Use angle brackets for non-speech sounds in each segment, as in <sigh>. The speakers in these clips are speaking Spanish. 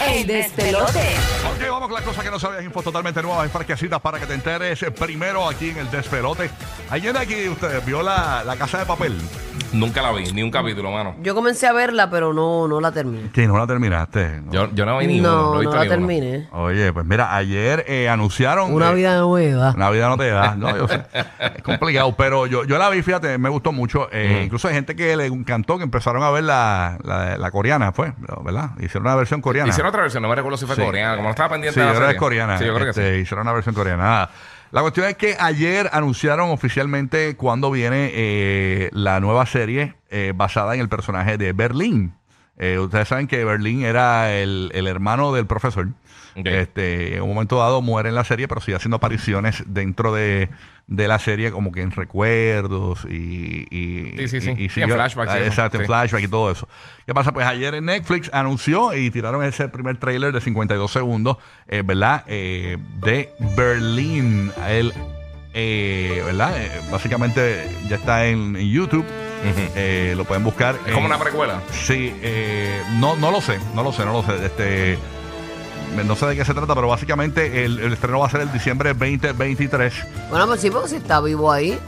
El despelote. Ok, vamos con las cosas que no sabías, info totalmente nuevas en Parquecitas para que te enteres primero aquí en el despelote. ¿Alguien de aquí usted vio la, la casa de papel? Nunca la vi, ni un capítulo, mano. Yo comencé a verla, pero no, no la terminé. Que no la terminaste. No. Yo, yo no vi ni uno, No, he no la ni uno. terminé. Oye, pues mira, ayer eh, anunciaron... Una eh, vida nueva. Una vida no te da, no, yo sé. Es complicado, pero yo, yo la vi, fíjate, me gustó mucho. Eh, Incluso hay gente que le encantó, que empezaron a ver la, la, la coreana, fue, ¿verdad? Hicieron una versión coreana. Hicieron otra versión, no me recuerdo si fue Sí. coreana, como no estaba pendiente Sí, de la yo creo que serie. es coreana. Sí, yo creo que Este, sí. Hicieron una versión coreana. Nada. La cuestión es que ayer anunciaron oficialmente cuándo viene eh, la nueva serie eh, basada en el personaje de Berlín. Eh, ustedes saben que Berlín era el, el hermano del profesor. Este, en un momento dado muere en la serie, pero sigue haciendo apariciones dentro de, de la serie, como que en recuerdos y. y Sí, sí, sí. y- en flashbacks Ah. Exacto, en Sí. flashback y todo eso. ¿Qué pasa? Pues ayer en Netflix anunció y tiraron ese primer trailer de 52 segundos, eh, ¿verdad? Eh, de Berlín. Eh, ¿verdad? Básicamente ya está en, en YouTube. Ujú. Eh, lo pueden buscar. Es como en- una precuela. Sí, eh, no, no lo sé, no lo sé, no lo sé. Este, no sé de qué se trata, pero básicamente el, el estreno va a ser el diciembre 2023. Bueno, pues sí, porque si está vivo ahí,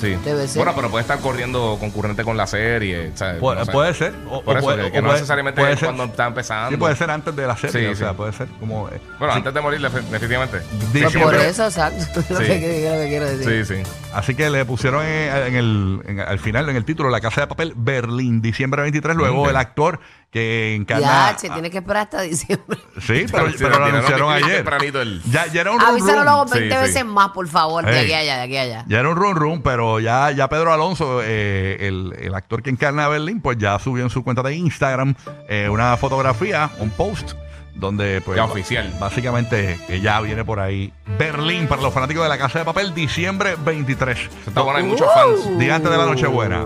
Sí. Debe ser. Bueno, pero puede estar corriendo concurrente con la serie. ¿sabes? Pu- No sé. Puede ser. o- Por o eso, puede- que, que o no puede- necesariamente puede es ser- cuando está empezando. Sí, puede ser antes de la serie, Sí, o sea, puede ser como... eh, Bueno, sí. antes de morir, defi- definitivamente. pues por eso, exacto. <laughs> lo, Sí. que, lo que quiero decir. Sí, sí. Así que le pusieron en, en el, en- al final, en el título, La Casa de Papel, Berlín, diciembre 23. Luego el actor que encarna... Ya, che, tienes que esperar hasta diciembre. <laughs> Sí, pero, Sí, pero lo anunciaron ayer. el- Ya, ya era un rum Avísalo rum. luego Sí, 20 sí. veces más, por favor, de aquí allá, de aquí allá. Ya era un run run, pero ya, ya Pedro Alonso, eh, el, el actor que encarna a Berlín, pues ya subió en su cuenta de Instagram eh, una fotografía, un post, donde pues Ya oficial. básicamente que ya viene por ahí Berlín para los fanáticos de la Casa de Papel, diciembre 23. Se está bueno, hay muchos fans. Día antes de la Nochebuena.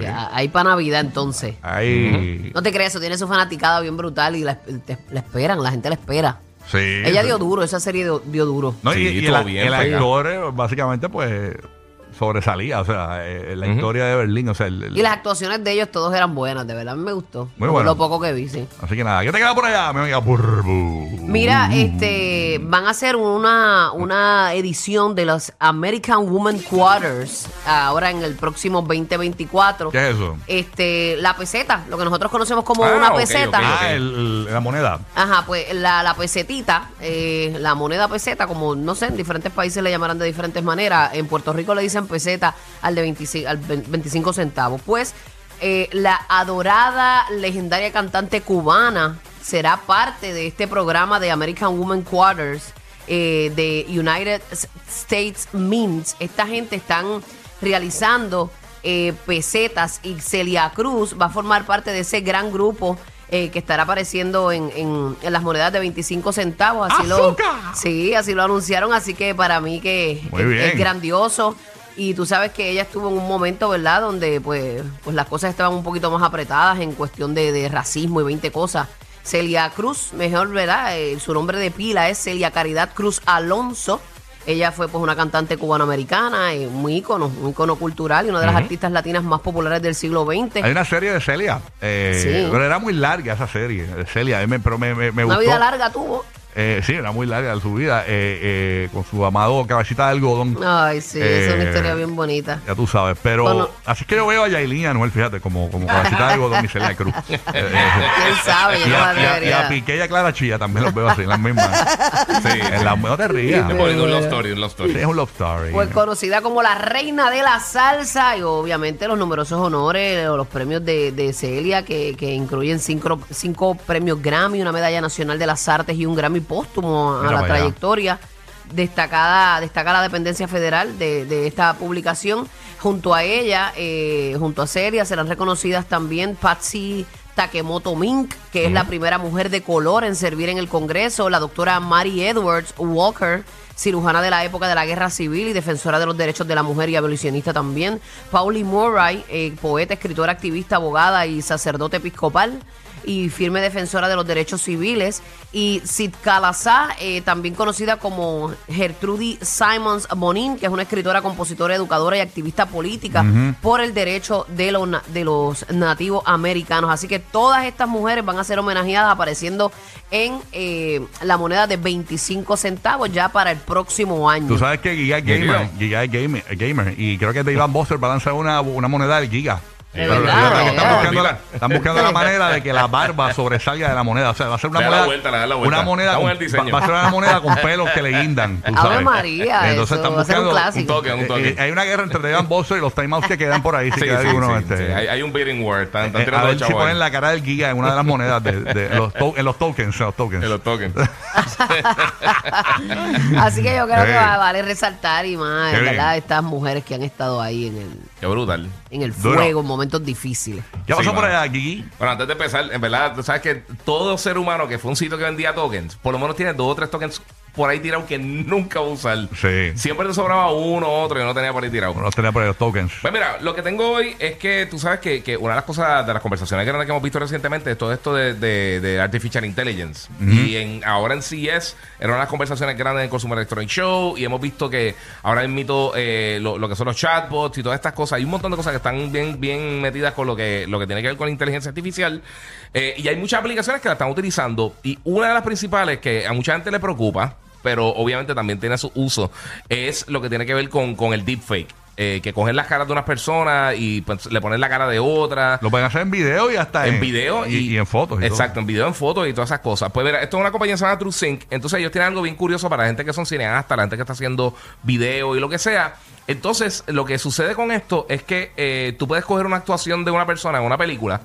Ya, ahí para Navidad entonces. Ahí. No te creas, eso tiene su fanaticada bien brutal y la, te- la esperan, la gente la espera. Sí. Ella dio duro, esa serie dio, dio duro. No, y, Sí, y estuvo el, bien, el actor eh, básicamente pues sobresalía, o sea, eh, la Ujú. historia de Berlín, o sea, el- el- Y las actuaciones de ellos todos eran buenas, de verdad me gustó. Muy Lo- bueno. Lo poco que vi, sí. así que nada, ¿qué te queda por allá? Mi amiga Burbu. Mira, este, van a hacer una, una edición de los American Women Quarters ahora en el próximo 2024. ¿Qué es eso? Este, la peseta, lo que nosotros conocemos como Ah, una peseta. ok, ok. Ah, el- el- la moneda. Ajá, pues la, la pesetita, eh, la moneda peseta, como no sé, en diferentes países le llamarán de diferentes maneras. En Puerto Rico le dicen peseta al de 25, al 25 centavos. Pues eh, la adorada, legendaria cantante cubana será parte de este programa de American Women Quarters eh, de United States Mints. Esta gente están realizando eh, pesetas y Celia Cruz va a formar parte de ese gran grupo eh, que estará apareciendo en, en- en las monedas de 25 centavos. Así lo, ¡Azúcar! sí, así lo anunciaron, así que para mí que es grandioso. Y tú sabes que ella estuvo en un momento, ¿verdad? Donde pues, pues las cosas estaban un poquito más apretadas en cuestión de, de racismo y 20 cosas. Celia Cruz, mejor, ¿verdad? Eh, su nombre de pila es Celia Caridad Cruz Alonso. Ella fue pues una cantante cubanoamericana, eh, un ícono, un ícono cultural y una de las artistas latinas más populares del siglo XX. Hay una serie de Celia. eh, Sí. Pero era muy larga esa serie Celia. me- pero me, me, me Una gustó. vida larga tuvo. Eh, sí, era muy larga de su vida. eh, eh, con su amado cabecita de algodón. Ay, sí, es una Eh, historia bien bonita. Ya tú sabes. Pero Bueno. así es que yo veo a Yailin y a Anuel, fíjate, como, como cabecita de algodón y Celia Cruz. <laughs> Eh, eh, ¿Quién sabe? Y, a, y a- y a. Piqué y a Clara Chilla también los veo así, en las mismas. <laughs> Sí. En la, no te rías. Ponen un love story, un love story. Sí, es un love story. Pues conocida como la reina de la salsa y obviamente los numerosos honores o los premios de, de Celia que, que incluyen cinco, cinco premios Grammy, una medalla nacional de las artes y un Grammy póstumo a la trayectoria. Destacada, destaca la dependencia federal de, de esta publicación. Junto a ella, eh, junto a Celia, serán reconocidas también Patsy Takemoto Mink, que es la primera mujer de color en servir en el Congreso, la doctora Mary Edwards Walker, cirujana de la época de la Guerra Civil y defensora de los derechos de la mujer y abolicionista también, Pauli Murray, eh, poeta, escritora, activista, abogada y sacerdote episcopal y firme defensora de los derechos civiles. Y Sitkala eh, también conocida como Gertrude Simons Bonin, que es una escritora, compositora, educadora y activista política por el derecho de los, de los nativos americanos. Así que todas estas mujeres van a ser homenajeadas apareciendo en eh, la moneda de 25 centavos ya para el próximo año. Tú sabes que Giga es gamer, Giga es gamer, gamer, y creo que Dave Buster va a lanzar una, una moneda del Giga. De Pero verdad, que están, verdad. buscando la, están buscando la manera de que la barba sobresalga de la moneda. O sea, va a ser una Le da la moneda. vuelta, le da la vuelta. Una moneda Está con, buen el diseño. va, va a ser una moneda con pelos que le guindan. tú Ave sabes. María, eso están va a ser un buscando- clásico. Un toque, un toque. Eh, eh, hay una guerra entre Dave Buster y los timeouts que quedan por ahí. Si Sí, queda sí, alguno, sí, este, sí. Hay, hay un bidding war. Están, están eh, tirando a los ver si ponen ahí. la cara del Giga en una de las monedas de, de los, to- en los tokens. En los tokens. En los tokens. <laughs> Así que yo creo que va- vale resaltar y más, Qué ¿verdad? bien. Estas mujeres que han estado ahí en el, Qué brutal. en el Duro. fuego momentos difíciles. ¿Qué pasó Sí, por mano. allá, Gigi? Bueno, antes de empezar, en verdad, tú sabes que todo ser humano que fue un sitio que vendía tokens, por lo menos tiene dos o tres tokens por ahí tirados que nunca va a usar. Sí. Siempre te sobraba uno o otro y no tenía por ahí tirado. Bueno, tenía por ahí los tokens. Pues mira, lo que tengo hoy es que tú sabes que, que una de las cosas de las conversaciones grandes que hemos visto recientemente es todo esto de, de- de Artificial Intelligence. Y en, ahora en CES eran unas conversaciones grandes en el Consumer Electronic Show y hemos visto que ahora invito eh, lo, lo que son los chatbots y todas estas cosas. Hay un montón de cosas que están bien, bien metidas con lo que, lo que tiene que ver con la inteligencia artificial. Eh, y hay muchas aplicaciones que la están utilizando. Y una de las principales que a mucha gente le preocupa, pero obviamente también tiene su uso, es lo que tiene que ver con, con el deepfake. Eh, que cogen las caras de unas personas y pues, le ponen la cara de otra. Lo pueden hacer en video y hasta En video y, y en fotos. y Exacto, en video, en fotos y todas esas cosas. Pues mira, esto es una compañía que se llama TrueSync. Entonces ellos tienen algo bien curioso para la gente que son cineastas, la gente que está haciendo video y lo que sea. Entonces, lo que sucede con esto es que eh, tú puedes coger una actuación de una persona en una película.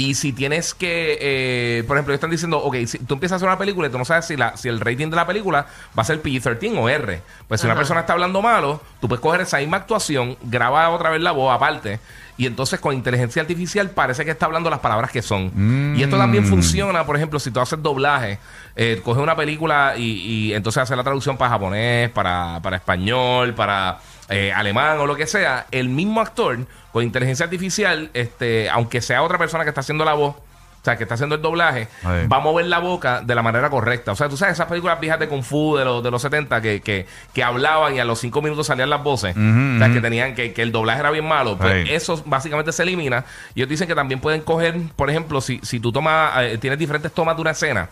Y si tienes que, eh, por ejemplo, están diciendo, ok, si tú empiezas a hacer una película y tú no sabes si, la, si el rating de la película va a ser PG-13 o R. Pues si una persona está hablando malo, tú puedes coger esa misma actuación, grabar otra vez la voz aparte, y entonces con inteligencia artificial parece que está hablando las palabras que son. Y esto también funciona, por ejemplo, si tú haces doblaje, eh, coges una película y, y entonces haces la traducción para japonés, para, para español, para eh, alemán o lo que sea, el mismo actor con inteligencia artificial, este, aunque sea otra persona que está haciendo la voz, o sea, que está haciendo el doblaje, Ahí. va a mover la boca de la manera correcta. O sea, tú sabes, esas películas viejas de Kung Fu de los, de los 70 que, que, que hablaban y a los 5 minutos salían las voces. O sea, que tenían que, que el doblaje era bien malo. Pues Ahí. eso básicamente se elimina. Y ellos dicen que también pueden coger, por ejemplo, si, si tú tomas, eh, tienes diferentes tomas de una escena.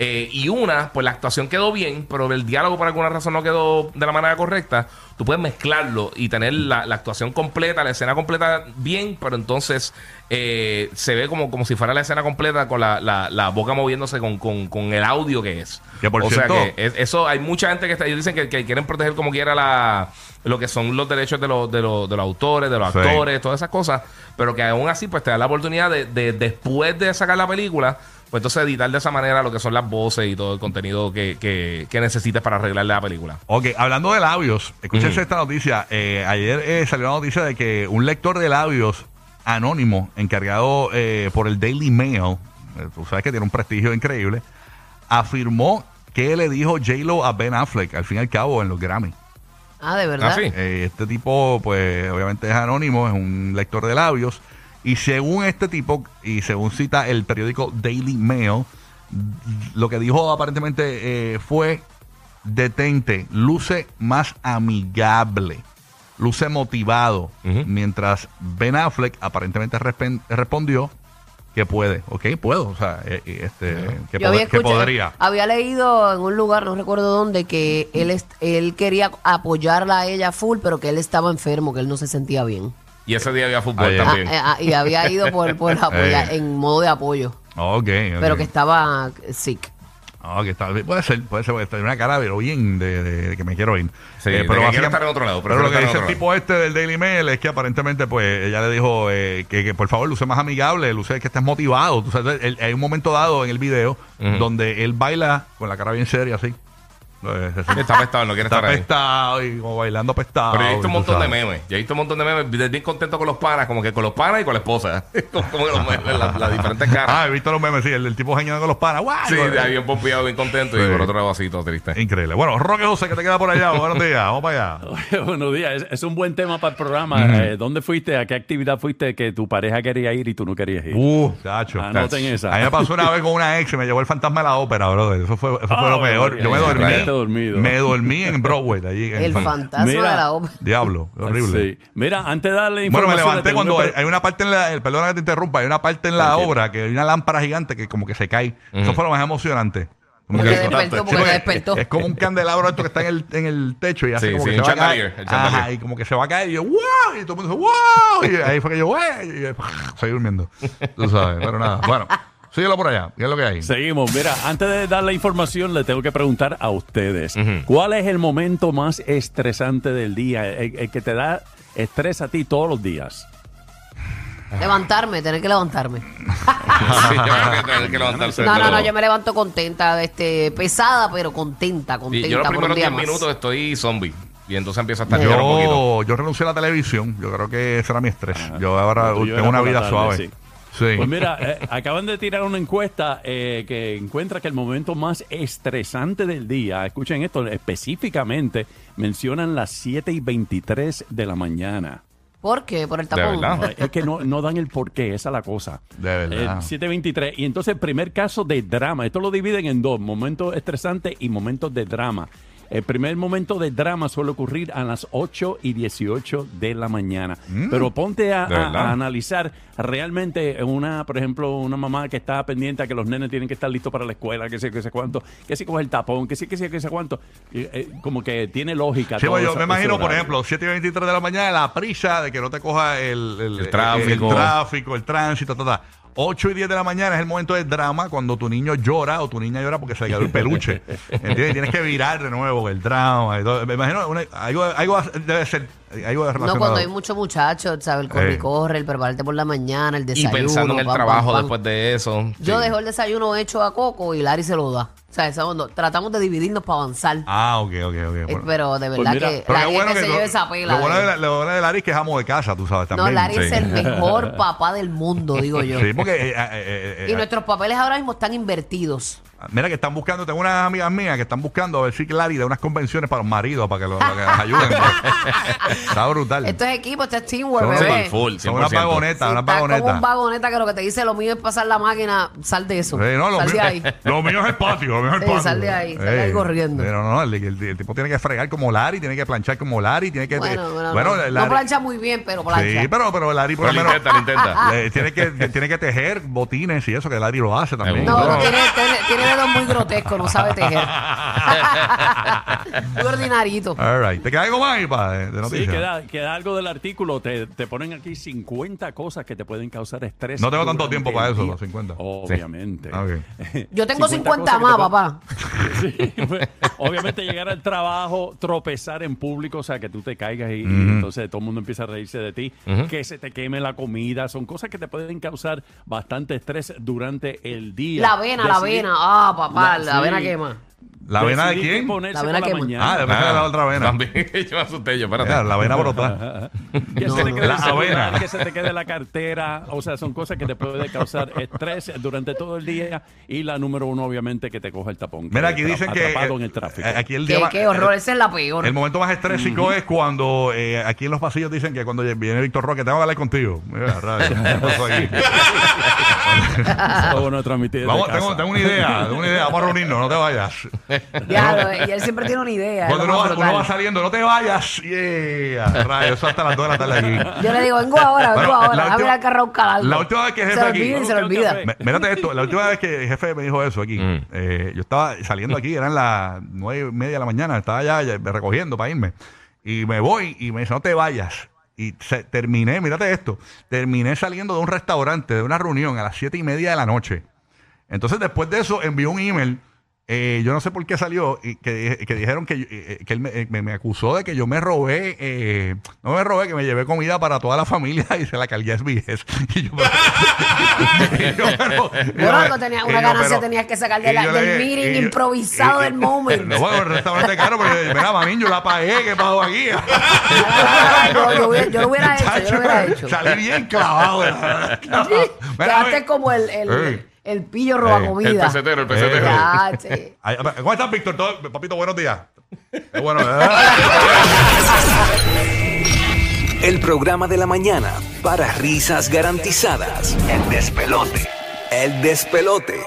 Eh, y una, pues la actuación quedó bien, pero el diálogo por alguna razón no quedó de la manera correcta. Tú puedes mezclarlo y tener la, la actuación completa, la escena completa bien, pero entonces eh, se ve como, como si fuera la escena completa con la, la- la boca moviéndose con, con- con el audio que es. Que por o cierto- sea que es- eso hay mucha gente que está, ellos dicen que, que quieren proteger como quiera la, lo que son los derechos de los, de los, de los autores, de los Sí. actores, todas esas cosas, pero que aún así pues te da la oportunidad de, de después de sacar la película, pues entonces editar de esa manera lo que son las voces y todo el contenido que, que, que necesites para arreglarle la película. Ok, hablando de labios, escúchense esta noticia. Eh, ayer eh, salió la noticia de que un lector de labios anónimo, encargado eh, por el Daily Mail, eh, tú sabes que tiene un prestigio increíble, afirmó que le dijo J-Lo a Ben Affleck, al fin y al cabo, en los Grammy. Ah, de verdad. Ah, sí. Eh, este tipo, pues, obviamente es anónimo, es un lector de labios. Y según este tipo, y según cita el periódico Daily Mail, lo que dijo aparentemente eh, fue: detente, luce más amigable, luce motivado. Mientras Ben Affleck aparentemente respondió que puede, ok, puedo, o sea, eh, eh, este, que, Yo pod- había, que escuchado- podría. había leído en un lugar, no recuerdo dónde, que él, él quería apoyarla a ella full, pero que él estaba enfermo, que él no se sentía bien. Y ese día había fútbol Ah, ya. Ah, también. eh, ah, y había ido por, por apoyar, <laughs> Eh. en modo de apoyo, Ok, pero que estaba sick. Ah, que está- puede ser, puede ser, puede ser una cara, pero bien de, de- de que me quiero ir. Sí, Eh, básicamente- quiero estar en otro lado, Pero lo que dice el tipo este del Daily Mail es que aparentemente, pues, ella le dijo eh, que, que, por favor luce más amigable, luce que estés motivado. Tú sabes, él- hay un momento dado en el video donde él baila con la cara bien seria, así. Está apestado, no quiere Está estar ahí. apestado y como bailando apestado. Pero yo he visto un montón de memes. Yo he visto un montón de memes. Bien contento con los panas, como que con los panas y con la esposa. <laughs> como, que los memes, las diferentes caras. Ah, he visto los memes, sí, el del tipo genial con los panas. ¡Guau! sí, de ahí bien pompeado, bien contento. Sí. Y por otro lado, así, todo triste. Increíble. Bueno, Roque José, que te queda por allá. Buenos días, vamos para allá. <laughs> Oye, Buenos días, es, es un buen tema para el programa. Eh, ¿Dónde fuiste? ¿A qué actividad fuiste que tu pareja quería ir y tú no querías ir? Uh, chacho. Anoten esa. A mí me pasó una vez con una ex y me llevó el fantasma de la ópera, brother. Eso fue, eso fue Ah, lo peor. María, Yo me ya, dormí. Quedaste dormido. Me dormí en Broadway, allí. en El Fan- fantasma Mira. de la ópera. Diablo, horrible. Sí. Mira, antes de darle Bueno, me información... le levanté cuando una hay, una parte en la, perdona que te interrumpa, hay una parte en la obra que hay una lámpara gigante que como que se cae. Eso fue lo más emocionante. Como Porque que- despertó, Sí, porque despertó. Es como un candelabro esto que está en el, en el techo y hace Sí, como sí, que se va a caer. Ajá, y como que se va a caer y yo, ¡wow! Y todo el mundo dice, ¡wow! Y ahí fue que yo, ¡wey! Y yo, seguí durmiendo. Tú sabes, pero nada. Bueno, síguelo por allá. ¿Qué es lo que hay? Seguimos. Mira, antes de dar la información, le tengo que preguntar a ustedes. ¿Cuál es el momento más estresante del día? El, el que te da estrés a ti todos los días. Levantarme, tener que levantarme. <laughs> Sí, yo creo que tener que levantarse. No, no, no, yo me levanto contenta, este, pesada, pero contenta, Y contenta yo los primeros día 10 más. minutos estoy zombie. Y entonces empiezo a estar llorando un poquito. Yo, yo renuncié a la televisión. Yo creo que ese era mi estrés. Yo ahora tengo una vida tarde, suave. sí. Sí. Pues mira, eh, acaban de tirar una encuesta eh, que encuentra que el momento más estresante del día, escuchen esto, específicamente mencionan las 7 y 23 de la mañana. ¿Por qué? Por el tapón. No, es que no, no dan el porqué, esa es la cosa. De verdad. Eh, 723. Y entonces el primer caso de drama, esto lo dividen en dos, momentos estresantes y momentos de drama. El primer momento de drama suele ocurrir a las 8 y 18 de la mañana. Pero ponte a, analizar realmente una, por ejemplo, una mamá que está pendiente a que los nenes tienen que estar listos para la escuela, que sé, que sé cuánto, que si coge el tapón, que sí, que sí, que sé cuánto. Y, eh, como que tiene lógica. Sí, todo pues yo esa- me imagino, por ejemplo, 7 y 23 de la mañana, la prisa de que no te coja el, El tráfico. el, tráfico, el tránsito, ta, ta. 8 y 10 de la mañana es el momento del drama cuando tu niño llora o tu niña llora porque se le quedó el peluche. ¿Entiendes? Tienes que virar de nuevo el drama y todo. Me imagino, una- algo, algo debe ser, algo relacionado. No, cuando hay muchos muchachos, ¿sabes? El corre y Eh. corre, el prepararte por la mañana, el Y desayuno. pensando en el pam, trabajo pam. después de eso. Yo sí. dejo el desayuno hecho a Coco y Larry se lo da. O sea, eso no- tratamos de dividirnos para avanzar. Ah, ok, ok, ok. Eh, bueno. pero de Pues verdad mira, que Pero la qué gente bueno que se lleve esa pela. Lo bueno de- de, la- lo bueno de Larry es que es amo de casa, tú sabes, no, también. Larry sí. es el mejor <laughs> papá del mundo, digo yo. Sí, porque... eh, eh, eh, eh, Y nuestros papeles ahora mismo están invertidos. Mira que están buscando, tengo unas amigas mías que están buscando a ver si Larry da unas convenciones para los maridos, para que, lo- para que las ayuden. <laughs> Está brutal. Esto es equipo, esto es teamwork, Son bebé. Full, Son unas 100%. vagonetas, Si unas estás como un vagoneta que lo que te dice lo mío es pasar la máquina, sal de eso. Sí, no, lo, sal mío, de ahí. <laughs> lo mío es el patio, lo mío es el Sí, patio. sal de ahí, sal de ahí corriendo. Pero no, el, el- el tipo tiene que fregar como Larry, tiene que planchar como Larry, tiene que... Bueno, bueno, bueno, no, Larry- no plancha muy bien, pero plancha. Sí, pero, pero Larry por Pero lo lo menos... intenta, lo intenta. <laughs> tiene, que, tiene que tejer botines y eso, que Larry lo hace también. No, No. no, tiene, tiene, tiene dedos muy grotescos, no sabe tejer. <laughs> muy ordinarito. All right. ¿Te queda algo más ahí, pa, de, de Sí, queda, queda algo del artículo. Te, te ponen aquí 50 cosas que te pueden causar estrés. No tengo tanto tiempo para eso, los 50. Obviamente. Ah. <laughs> Yo tengo 50, cosas que más, te pueden- papá. <laughs> Sí, pues, obviamente llegar al trabajo, tropezar en público, o sea, que tú te caigas y, y entonces todo el mundo empieza a reírse de ti, que se te queme la comida, son cosas que te pueden causar bastante estrés durante el día. La avena, la Decidir- avena. Ah, papá, La- la, sí. avena quema. ¿La vena de quién? La la quema. mañana. Ah, de verdad la otra vena. También <laughs> yo me asusté yo, espérate. Mira, la vena brotada. <laughs> Que No, se te no. quede La el celular, avena. que se te quede la cartera, o sea, son cosas que te pueden causar estrés durante todo el día y la número uno obviamente que te coja el tapón. Mira, que aquí dicen que... atrapado eh, en el tráfico. eh, Aquí el día Qué, horror, esa es la peor. El momento más estrésico es cuando eh, aquí en los pasillos dicen que cuando viene Víctor Roque, tengo que hablar contigo. Mira, radio, <laughs> Vamos, tengo, tengo una idea, tengo una idea, vamos a reunirnos, no te vayas. <laughs> Diablo, y él siempre tiene una idea. Cuando uno va, uno va saliendo, no te vayas. Yeah. Rayo, eso hasta las 2 de la tarde aquí. Yo le digo, vengo ahora, vengo Bueno, ahora. la última- ir al carro a buscar algo. la última vez que el se jefe le aquí- olvida y se le olvida. Me- Mírate esto, la última vez que el jefe me dijo eso aquí, Mm. eh, yo estaba saliendo aquí, eran las nueve y media de la mañana, estaba ya, ya recogiendo para irme. Y me voy y me dice, no te vayas. Y se- terminé, mírate esto, terminé saliendo de un restaurante, de una reunión a las siete y media de la noche. Entonces después de eso envió un email eh, yo no sé por qué salió y que, que dijeron que, eh, que él me, eh, me- me acusó de que yo me robé, eh, no me robé, que me llevé comida para toda la familia <laughs> y se la cargué a SBS. <laughs> Y yo, <laughs> yo, yo, algo tenía- una yo, ganancia pero- tenías que sacar de la- yo del le- meeting yo- improvisado y- del moment. No, bueno, el restaurante caro, pero mira, mamín, yo la pagué, ¿qué pasó aquí? yo, yo hubiera- yo lo hubiera hecho, yo lo hubiera hecho. Salí bien clavado. Quedaste como el, el. El pillo roba comida. El pesetero, el pesetero. Ya, che. <laughs> Ay, ¿Cómo estás, Víctor? Todo- Papito, buenos días. Qué bueno, El programa de la mañana para risas garantizadas. El despelote. El despelote.